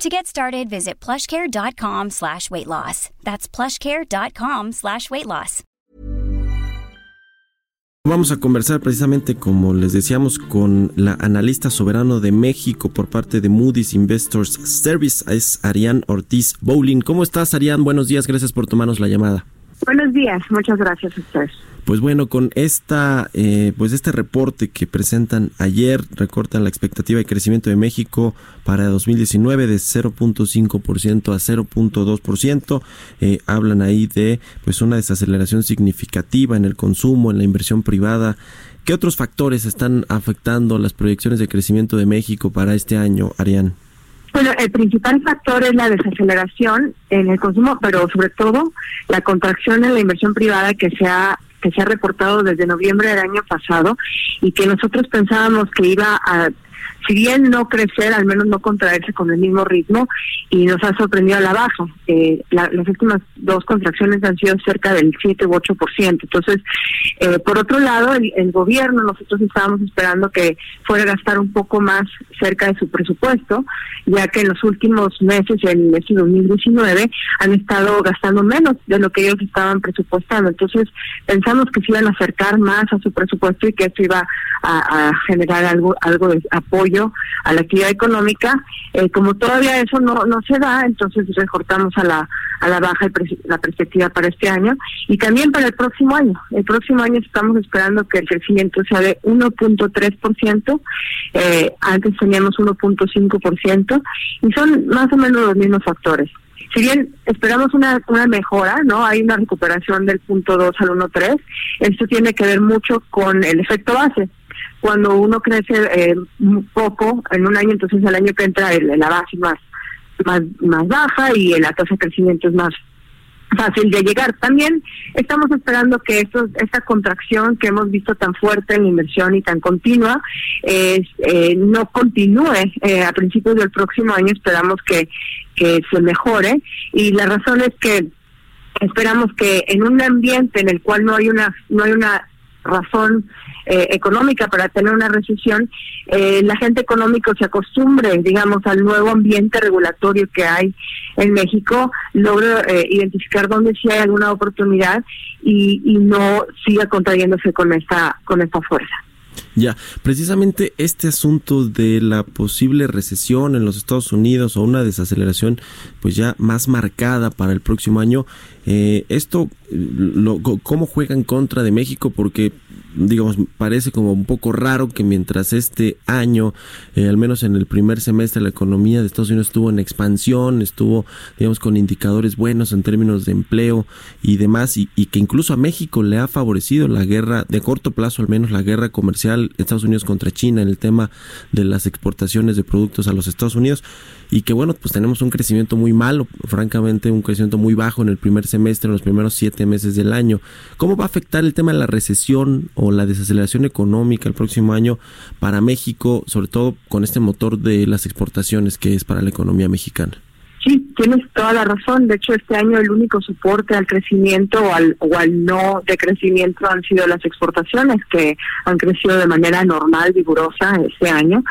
To get started, visit plushcare.com slash weight loss. That's plushcare.com slash weight loss. Vamos a conversar precisamente, como les decíamos, con la analista soberano de México por parte de Moody's Investors Service, es Arián Ortiz Bowling. ¿Cómo estás, Arián? Buenos días, gracias por tomarnos la llamada. Buenos días, muchas gracias a ustedes. Pues bueno, con esta, eh, pues este reporte que presentan ayer, recortan la expectativa de crecimiento de México para 2019 de 0.5% a 0.2%. Eh, hablan ahí de pues una desaceleración significativa en el consumo, en la inversión privada. ¿Qué otros factores están afectando las proyecciones de crecimiento de México para este año, Arián? Bueno, el principal factor es la desaceleración en el consumo, pero sobre todo la contracción en la inversión privada que se ha que se ha reportado desde noviembre del año pasado y que nosotros pensábamos que iba a si bien no crecer, al menos no contraerse con el mismo ritmo y nos ha sorprendido a la baja. Eh, las últimas dos contracciones han sido cerca del 7 u 8%. Entonces, eh, por otro lado, el, gobierno, nosotros estábamos esperando que fuera a gastar un poco más cerca de su presupuesto, ya que en los últimos meses, en este 2019, han estado gastando menos de lo que ellos estaban presupuestando. Entonces, pensamos que se iban a acercar más a su presupuesto y que esto iba a, a generar algo, algo de apoyo a la actividad económica. Eh, como todavía eso no, no se da, entonces recortamos a la, a la baja la perspectiva para este año y también para el próximo año. El próximo año estamos esperando que el crecimiento sea de 1.3%, eh, antes teníamos 1.5% y son más o menos los mismos factores si bien esperamos una, una mejora, ¿no? Hay una recuperación del punto 2 al 1.3, esto tiene que ver mucho con el efecto base cuando uno crece eh, poco en un año, entonces el año que entra el, la base más, más, más baja y la tasa de crecimiento es más fácil de llegar. También estamos esperando que esto, esta contracción que hemos visto tan fuerte en la inversión y tan continua eh, no continúe eh, a principios del próximo año. Esperamos que, que se mejore y la razón es que esperamos que en un ambiente en el cual no hay una no hay una razón eh, económica para tener una recesión, eh, el agente económico se acostumbre, digamos, al nuevo ambiente regulatorio que hay en México, logre eh, identificar dónde sí hay alguna oportunidad y, y no siga contrayéndose con esta, con esta fuerza. Ya, precisamente este asunto de la posible recesión en los Estados Unidos o una desaceleración pues ya más marcada para el próximo año, eh, esto, lo, ¿cómo juega en contra de México? Porque digamos, parece como un poco raro que mientras este año, eh, al menos en el primer semestre, la economía de Estados Unidos estuvo en expansión, estuvo, digamos, con indicadores buenos en términos de empleo y demás, y, y, que incluso a México le ha favorecido la guerra, de corto plazo al menos, la guerra comercial Estados Unidos contra China en el tema de las exportaciones de productos a los Estados Unidos, y que bueno, pues tenemos un crecimiento muy malo, francamente un crecimiento muy bajo en el primer semestre, en los primeros siete meses del año. ¿Cómo va a afectar el tema de la recesión o la desaceleración económica el próximo año para México, sobre todo con este motor de las exportaciones que es para la economía mexicana? Sí, tienes toda la razón. De hecho, este año el único soporte al crecimiento o al, o al no decrecimiento han sido las exportaciones, que han crecido de manera normal, vigorosa este año.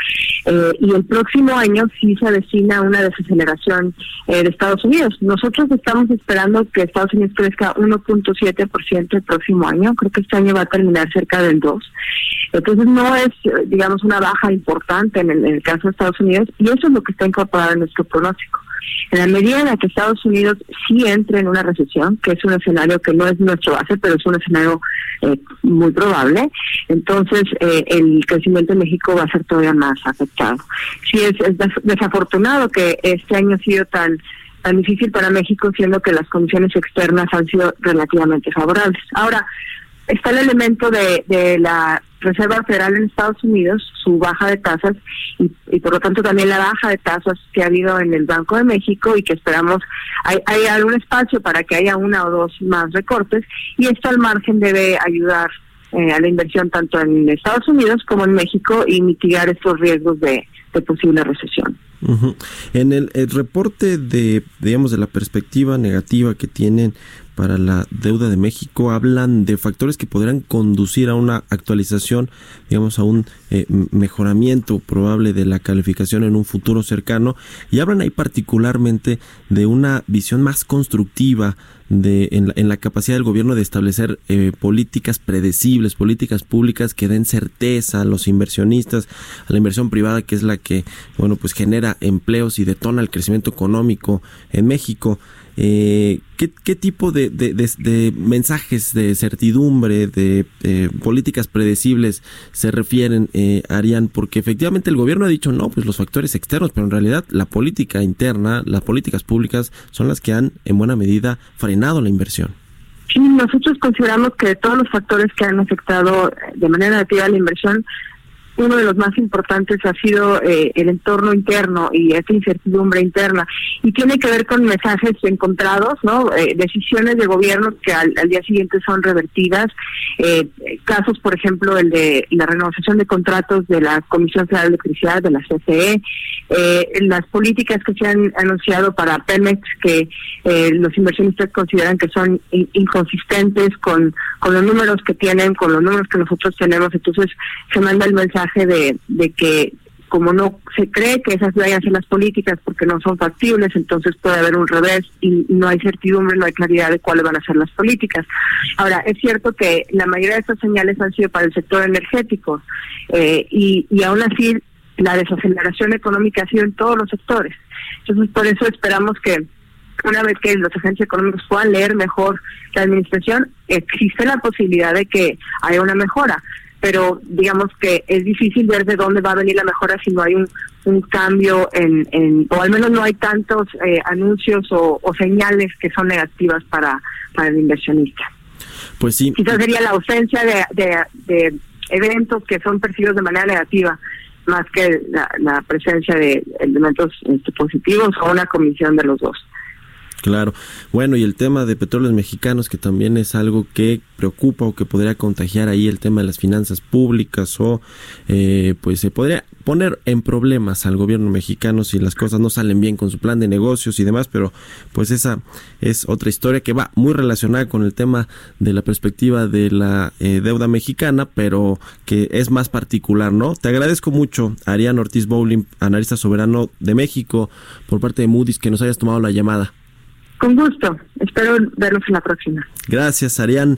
Eh, y el próximo año sí se avecina una desaceleración eh, de Estados Unidos. Nosotros estamos esperando que Estados Unidos crezca 1.7% el próximo año. Creo que este año va a terminar cerca del 2%. Entonces no es, digamos, una baja importante en el, en el caso de Estados Unidos y eso es lo que está incorporado en nuestro pronóstico. En la medida en la que Estados Unidos sí entre en una recesión, que es un escenario que no es nuestro base, pero es un escenario eh, muy probable, entonces eh, el crecimiento de México va a ser todavía más afectado. Sí es, es desafortunado que este año ha sido tan tan difícil para México, siendo que las condiciones externas han sido relativamente favorables. Ahora, está el elemento de, de la Reserva Federal en Estados Unidos, su baja de tasas y, por lo tanto también la baja de tasas que ha habido en el Banco de México y que esperamos hay, hay algún espacio para que haya una o dos más recortes y esto al margen debe ayudar eh, a la inversión tanto en Estados Unidos como en México y mitigar estos riesgos de, de posible recesión. En el, el, reporte de, digamos, de la perspectiva negativa que tienen para la deuda de México hablan de factores que podrían conducir a una actualización, digamos, a un eh, mejoramiento probable de la calificación en un futuro cercano y hablan ahí particularmente de una visión más constructiva de, en, la, en la capacidad del gobierno de establecer eh, políticas predecibles, políticas públicas que den certeza a los inversionistas, a la inversión privada que es la que, bueno, pues genera empleos y detona el crecimiento económico en México. Eh, ¿qué, ¿qué, tipo de, de, de, mensajes de certidumbre, de eh, políticas predecibles se refieren, eh, Arián? Porque efectivamente el gobierno ha dicho no, pues los factores externos, pero en realidad la política interna, las políticas públicas son las que han en buena medida frenado la inversión. Sí, nosotros consideramos que todos los factores que han afectado de manera negativa la inversión uno de los más importantes ha sido eh, el entorno interno y esa incertidumbre interna y tiene que ver con mensajes encontrados, ¿no? Eh, decisiones de gobierno que al, día siguiente son revertidas, eh, casos, por ejemplo, el de la renovación de contratos de la Comisión Federal de Electricidad, de la CFE, las políticas que se han anunciado para Pemex que los inversionistas consideran que son in inconsistentes con, con los números que tienen, con los números que nosotros tenemos, entonces se manda el mensaje de, de que como no se cree que esas vayan a ser las políticas porque no son factibles, entonces puede haber un revés y no hay certidumbre, no hay claridad de cuáles van a ser las políticas. Ahora, es cierto que la mayoría de estas señales han sido para el sector energético eh, y, y aún así la desaceleración económica ha sido en todos los sectores. Entonces, por eso esperamos que una vez que los agentes económicos puedan leer mejor la administración, existe la posibilidad de que haya una mejora pero digamos que es difícil ver de dónde va a venir la mejora si no hay un, un cambio en, en, o al menos no hay tantos eh, anuncios o, o, señales que son negativas para, para el inversionista. Pues sí. Quizás sería la ausencia de, de, de eventos que son percibidos de manera negativa más que la, presencia de elementos este, positivos o una comisión de los dos. Claro. Bueno, y el tema de petróleos mexicanos, que también es algo que preocupa o que podría contagiar ahí el tema de las finanzas públicas o eh, pues se podría poner en problemas al gobierno mexicano si las cosas no salen bien con su plan de negocios y demás, pero pues esa es otra historia que va muy relacionada con el tema de la perspectiva de la eh, deuda mexicana, pero que es más particular, ¿no? Te agradezco mucho, Arián Ortiz Bowling, analista soberano de México, por parte de Moody's, que nos hayas tomado la llamada. Con gusto. Espero verlos en la próxima. Gracias, Arián.